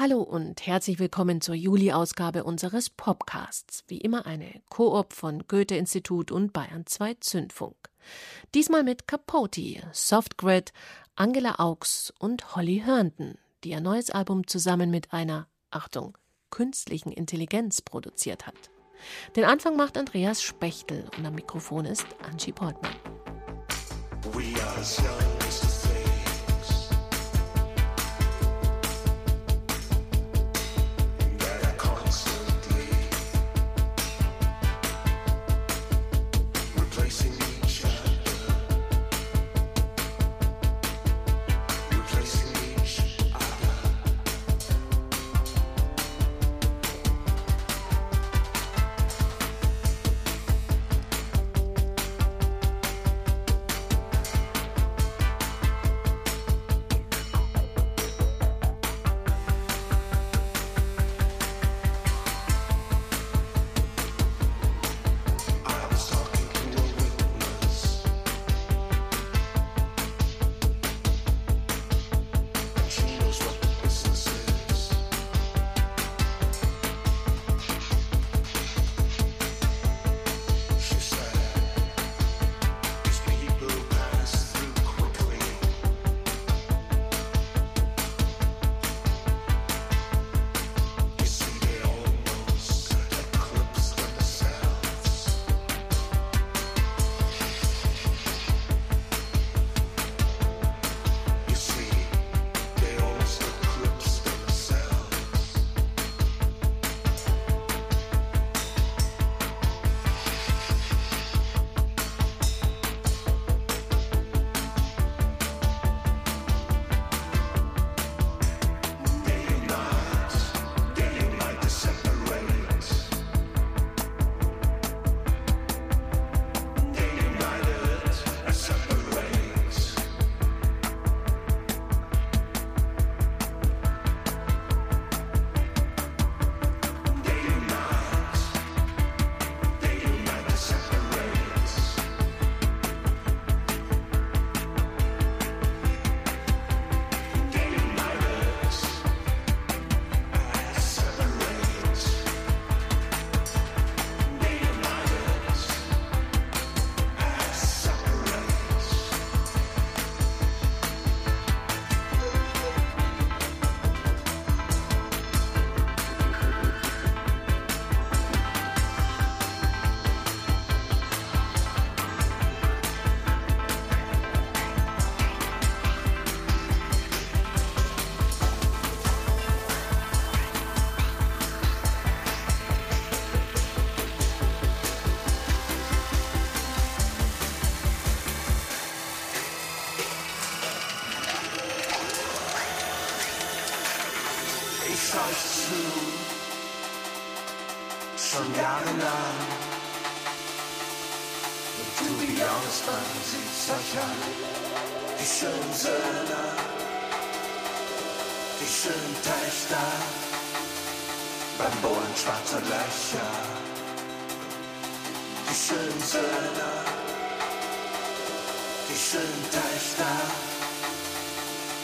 Hallo und herzlich willkommen zur Juli-Ausgabe unseres Podcasts. Wie immer eine Koop von Goethe-Institut und Bayern 2 Zündfunk. Diesmal mit Capote, Softgrid, Angela Augs und Holly Herndon, die ihr neues Album zusammen mit einer, Achtung, künstlichen Intelligenz produziert hat. Den Anfang macht Andreas Spechtel und am Mikrofon ist Angie Portman.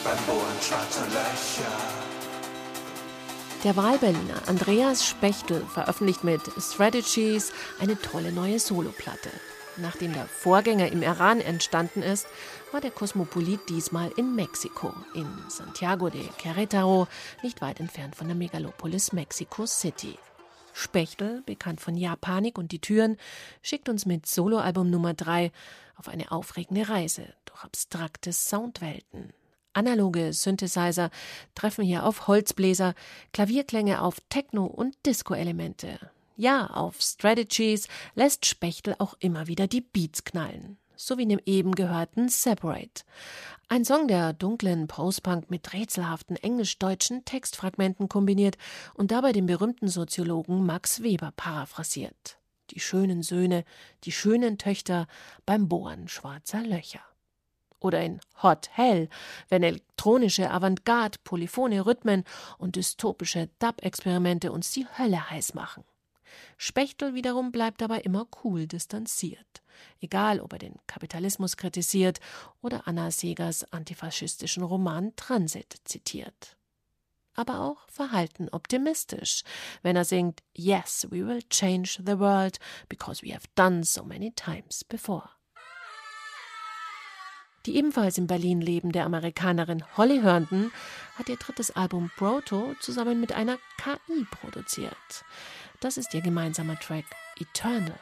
Beim Bohren schwarzer Löcher. Der Wahlberliner Andreas Spechtel veröffentlicht mit Strategies eine tolle neue Soloplatte. Nachdem der Vorgänger im Iran entstanden ist, war der Kosmopolit diesmal in Mexiko, in Santiago de Querétaro, nicht weit entfernt von der Megalopolis Mexico City. Spechtel, bekannt von Japanik und die Türen, schickt uns mit Soloalbum Nummer 3 auf eine aufregende Reise durch abstrakte Soundwelten. Analoge Synthesizer treffen hier auf Holzbläser, Klavierklänge auf Techno- und Disco-Elemente. Ja, auf Strategies lässt Spechtel auch immer wieder die Beats knallen so wie in dem eben gehörten Separate. Ein Song, der dunklen Postpunk mit rätselhaften englisch-deutschen Textfragmenten kombiniert und dabei den berühmten Soziologen Max Weber paraphrasiert. Die schönen Söhne, die schönen Töchter beim Bohren schwarzer Löcher. Oder in Hot Hell, wenn elektronische Avantgarde, polyphone Rhythmen und dystopische Dub-Experimente uns die Hölle heiß machen. Spechtel wiederum bleibt dabei immer cool distanziert. Egal, ob er den Kapitalismus kritisiert oder Anna Segers antifaschistischen Roman Transit zitiert. aber auch verhalten optimistisch, wenn er singt Yes, we will change the world because we have done so many times before. Die ebenfalls in Berlin lebende Amerikanerin Holly Herndon hat ihr drittes Album Proto zusammen mit einer KI produziert. Das ist ihr gemeinsamer Track Eternal.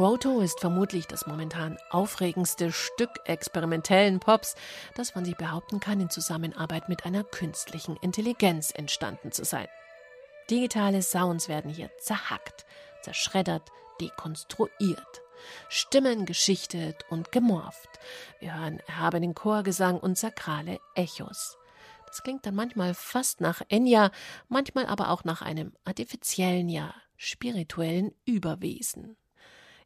Proto ist vermutlich das momentan aufregendste Stück experimentellen Pops, das man sich behaupten kann, in Zusammenarbeit mit einer künstlichen Intelligenz entstanden zu sein. Digitale Sounds werden hier zerhackt, zerschreddert, dekonstruiert. Stimmen geschichtet und gemorpht. Wir hören erhabenen Chorgesang und sakrale Echos. Das klingt dann manchmal fast nach Enya, manchmal aber auch nach einem artifiziellen, ja spirituellen Überwesen.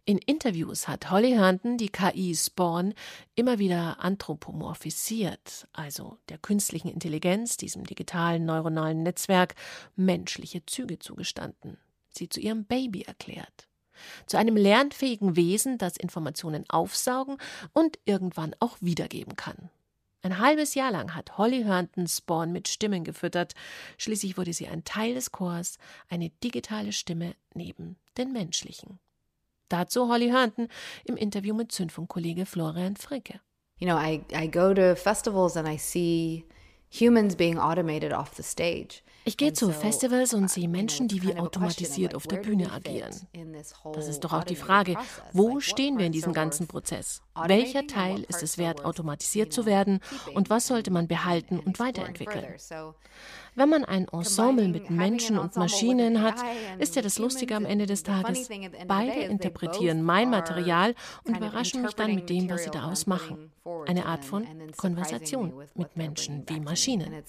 In Interviews hat Holly Herndon die KI Spawn immer wieder anthropomorphisiert, also der künstlichen Intelligenz, diesem digitalen neuronalen Netzwerk, menschliche Züge zugestanden, sie zu ihrem Baby erklärt. Zu einem lernfähigen Wesen, das Informationen aufsaugen und irgendwann auch wiedergeben kann. Ein halbes Jahr lang hat Holly Herndon Spawn mit Stimmen gefüttert. Schließlich wurde sie ein Teil des Chors, eine digitale Stimme neben den menschlichen. Dazu Holly Herndon im Interview mit Zündfunkkollege Florian Fricke. You know, I, I go to festivals and I see humans being automated off the stage. Ich gehe zu Festivals und sehe Menschen, die wie automatisiert auf der Bühne agieren. Das ist doch auch die Frage, wo stehen wir in diesem ganzen Prozess? Welcher Teil ist es wert, automatisiert zu werden und was sollte man behalten und weiterentwickeln? Wenn man ein Ensemble mit Menschen und Maschinen hat, ist ja das Lustige am Ende des Tages, beide interpretieren mein Material und überraschen mich dann mit dem, was sie daraus machen. Eine Art von Konversation mit Menschen wie Maschinen.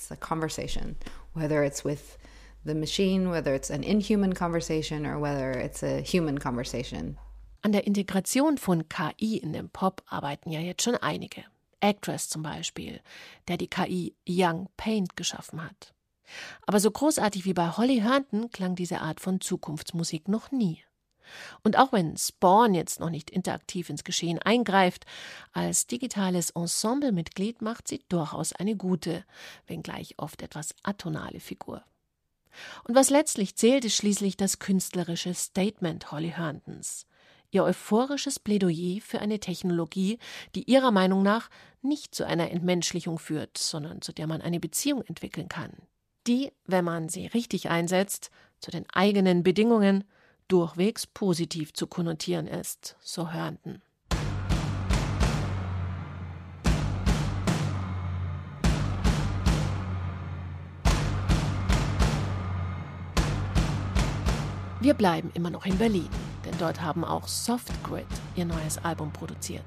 Whether it's with the machine, whether it's an inhuman conversation or whether it's a human conversation. An der Integration von KI in den Pop arbeiten ja jetzt schon einige. Actress zum Beispiel, der die KI Young Paint geschaffen hat. Aber so großartig wie bei Holly Herndon klang diese Art von Zukunftsmusik noch nie. Und auch wenn Spawn jetzt noch nicht interaktiv ins Geschehen eingreift, als digitales Ensemblemitglied macht sie durchaus eine gute, wenngleich oft etwas atonale Figur. Und was letztlich zählt, ist schließlich das künstlerische Statement Holly Herndons. Ihr euphorisches Plädoyer für eine Technologie, die ihrer Meinung nach nicht zu einer Entmenschlichung führt, sondern zu der man eine Beziehung entwickeln kann die, wenn man sie richtig einsetzt, zu den eigenen Bedingungen durchwegs positiv zu konnotieren ist, so Hörnten. Wir bleiben immer noch in Berlin, denn dort haben auch Softgrid ihr neues Album produziert.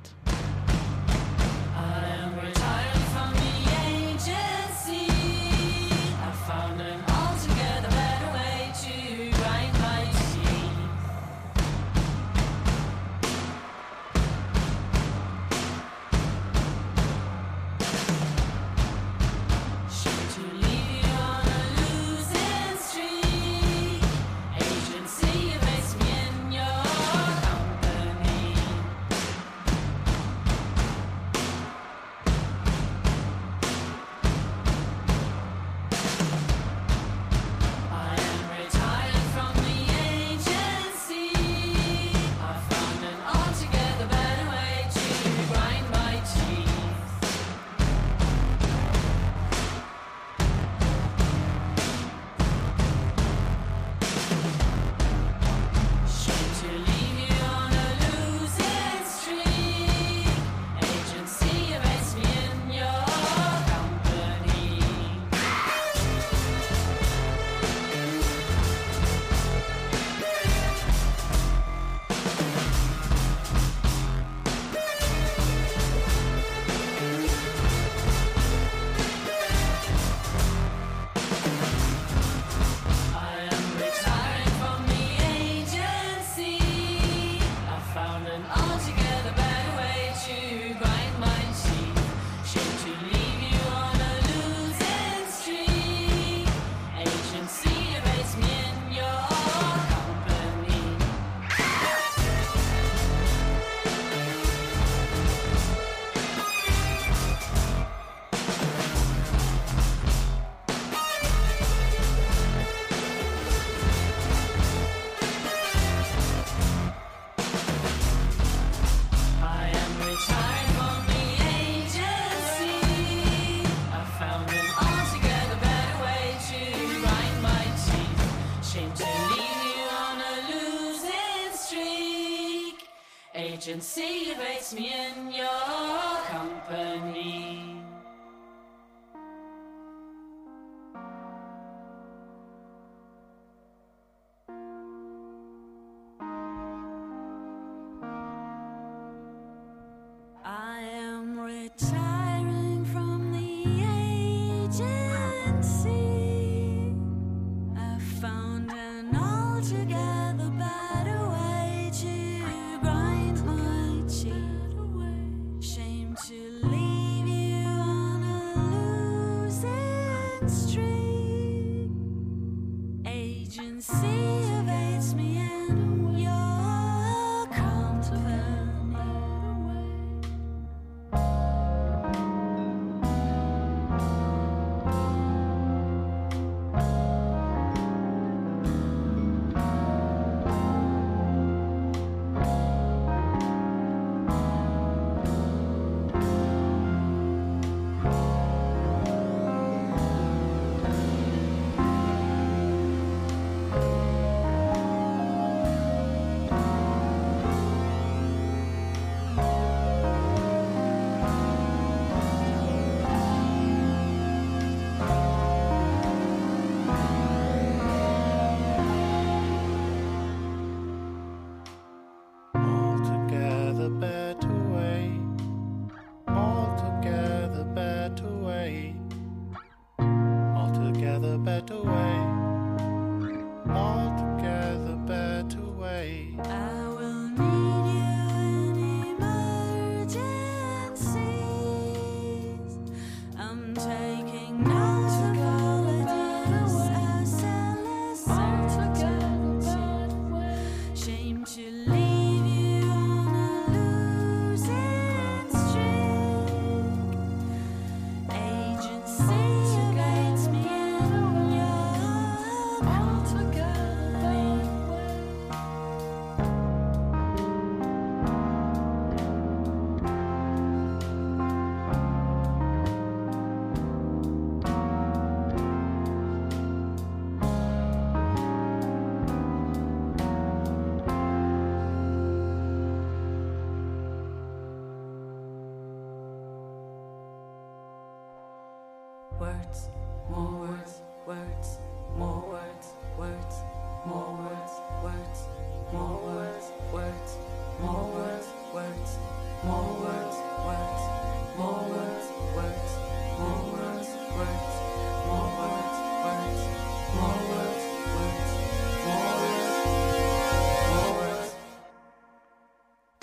insinuates me in your company. I am retiring from the agency. I found an altogether.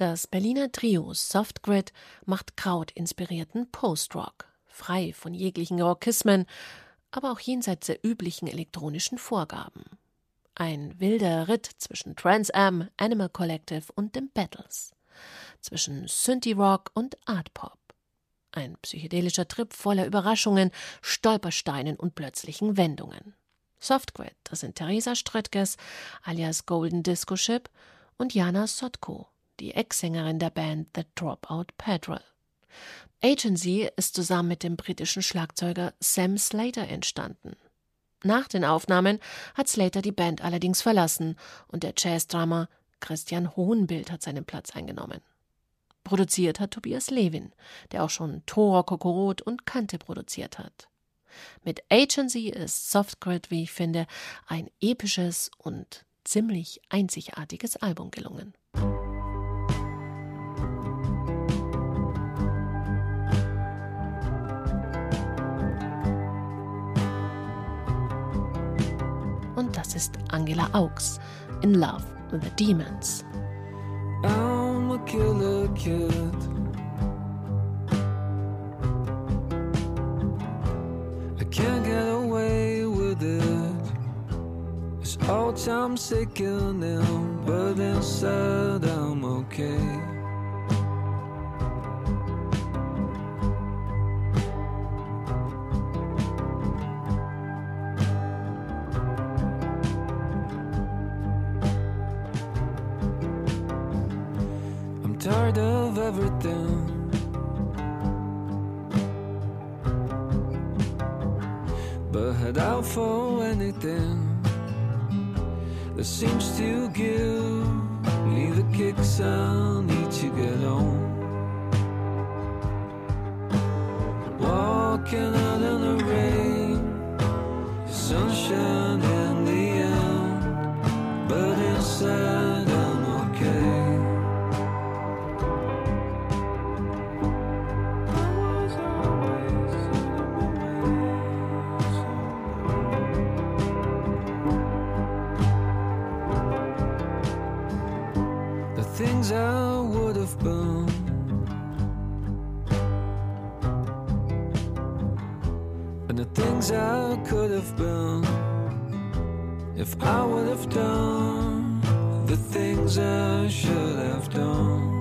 Das Berliner Trio Softgrid macht krautinspirierten Post-Rock, frei von jeglichen Rockismen, aber auch jenseits der üblichen elektronischen Vorgaben. Ein wilder Ritt zwischen Trans Am, Animal Collective und den Battles, zwischen Synthie-Rock und Art-Pop. Ein psychedelischer Trip voller Überraschungen, Stolpersteinen und plötzlichen Wendungen. Softgrid, das sind Theresa Ströttges alias Golden Disco Ship und Jana Sotko, die Ex-Sängerin der Band The Dropout Patrol. Agency ist zusammen mit dem britischen Schlagzeuger Sam Slater entstanden. Nach den Aufnahmen hat Slater die Band allerdings verlassen und der Jazz-Drummer Christian Hohenbild hat seinen Platz eingenommen. Produziert hat Tobias Levin, der auch schon Tor, Kokorot und Kante produziert hat. Mit Agency ist Softgrid, wie ich finde, ein episches und ziemlich einzigartiges Album gelungen. Das ist Angela Augs in Love with the Demons. I'm a killer kid. I can't get away with it. It's all time but inside I'm okay. Give me the kicks I'll need to get on. Walking things I could have been. if I would have done the things I should have done.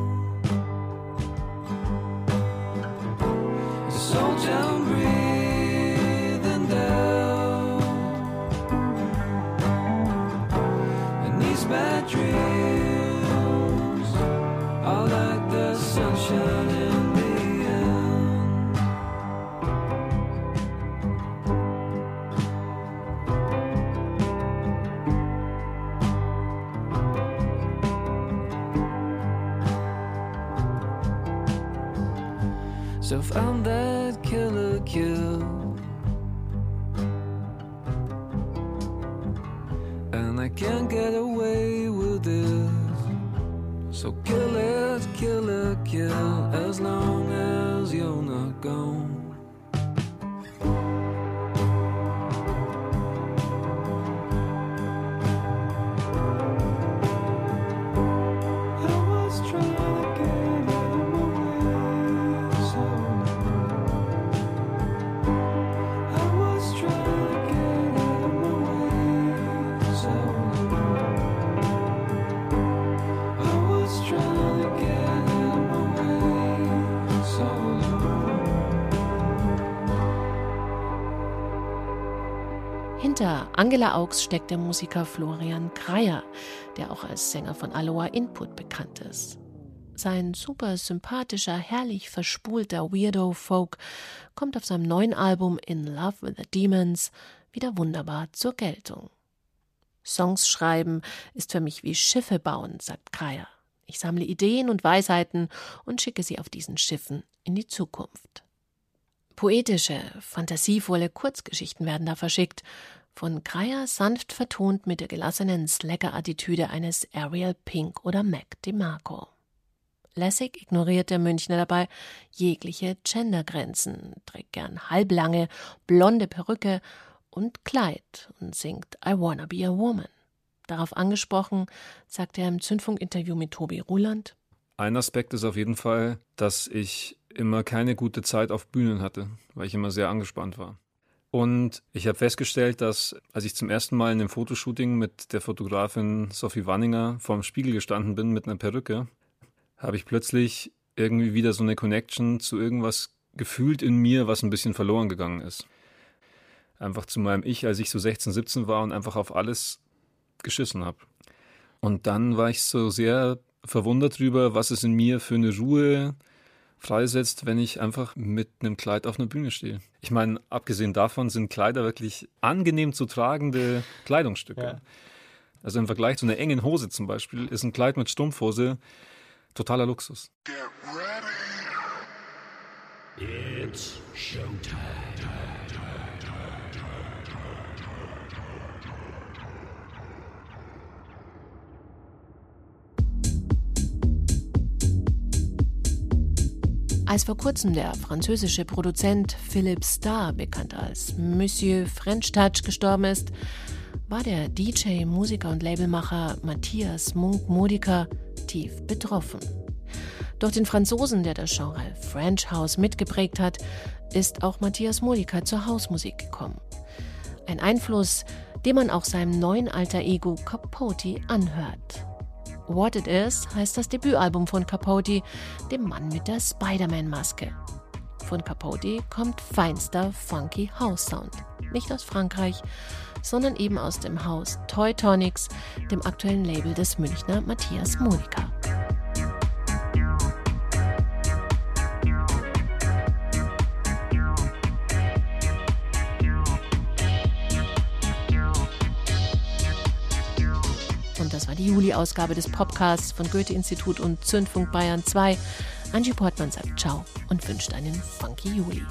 myself and then Hinter Angela Augs steckt der Musiker Florian Kreier, der auch als Sänger von Aloha Input bekannt ist. Sein super sympathischer, herrlich verspulter Weirdo-Folk kommt auf seinem neuen Album In Love with the Demons wieder wunderbar zur Geltung. Songs schreiben ist für mich wie Schiffe bauen, sagt Kreier. Ich sammle Ideen und Weisheiten und schicke sie auf diesen Schiffen in die Zukunft. Poetische, fantasievolle Kurzgeschichten werden da verschickt, von Kreier sanft vertont mit der gelassenen Slacker-Attitüde eines Ariel Pink oder Mac DeMarco. Lässig ignoriert der Münchner dabei jegliche Gendergrenzen, trägt gern halblange, blonde Perücke und Kleid und singt I Wanna Be a Woman. Darauf angesprochen, sagt er im Zündfunk-Interview mit Tobi Ruland, Ein Aspekt ist auf jeden Fall, dass ich immer keine gute Zeit auf Bühnen hatte, weil ich immer sehr angespannt war. Und ich habe festgestellt, dass als ich zum ersten Mal in einem Fotoshooting mit der Fotografin Sophie Wanninger vorm Spiegel gestanden bin mit einer Perücke, habe ich plötzlich irgendwie wieder so eine Connection zu irgendwas gefühlt in mir, was ein bisschen verloren gegangen ist. Einfach zu meinem Ich, als ich so 16, 17 war und einfach auf alles geschissen habe. Und dann war ich so sehr verwundert drüber, was es in mir für eine Ruhe freisetzt, wenn ich einfach mit einem Kleid auf einer Bühne stehe. Ich meine, abgesehen davon sind Kleider wirklich angenehm zu tragende Kleidungsstücke. Ja. Also im Vergleich zu einer engen Hose zum Beispiel ist ein Kleid mit Strumpfhose totaler Luxus. Als vor kurzem der französische Produzent Philippe Starr, bekannt als Monsieur French Touch, gestorben ist, war der DJ, Musiker und Labelmacher Matthias Munk-Modica tief betroffen. Durch den Franzosen, der das Genre French House mitgeprägt hat, ist auch Matthias Modica zur Hausmusik gekommen. Ein Einfluss, den man auch seinem neuen alter Ego Capote anhört. What It Is heißt das Debütalbum von Capote, dem Mann mit der Spider-Man-Maske. Von Capote kommt feinster funky House Sound. Nicht aus Frankreich, sondern eben aus dem Haus Toy Tonics, dem aktuellen Label des Münchner Matthias Monika. Die Juli-Ausgabe des Podcasts von Goethe-Institut und Zündfunk Bayern 2. Angie Portmann sagt Ciao und wünscht einen funky Juli.